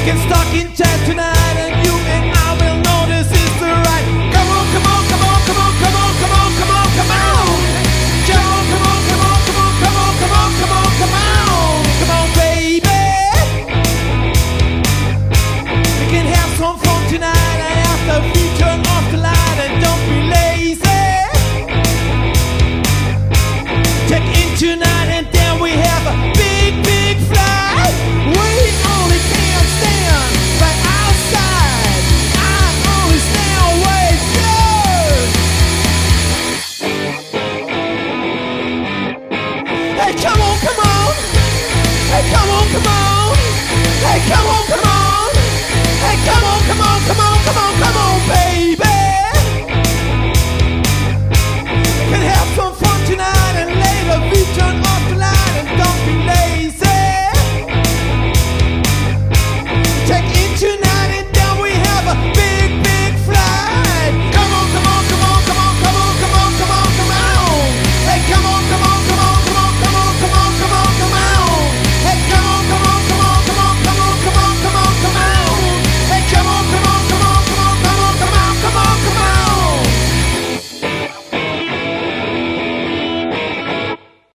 In chat tonight and you and I will know this is the right. Come on, come on, come on, come on, come on, come on, come on, come on. Come on, come on, come on, come on, come on, come on, come on, come on. Come on, baby. We can have some fun tonight and have the future. Come on, come on.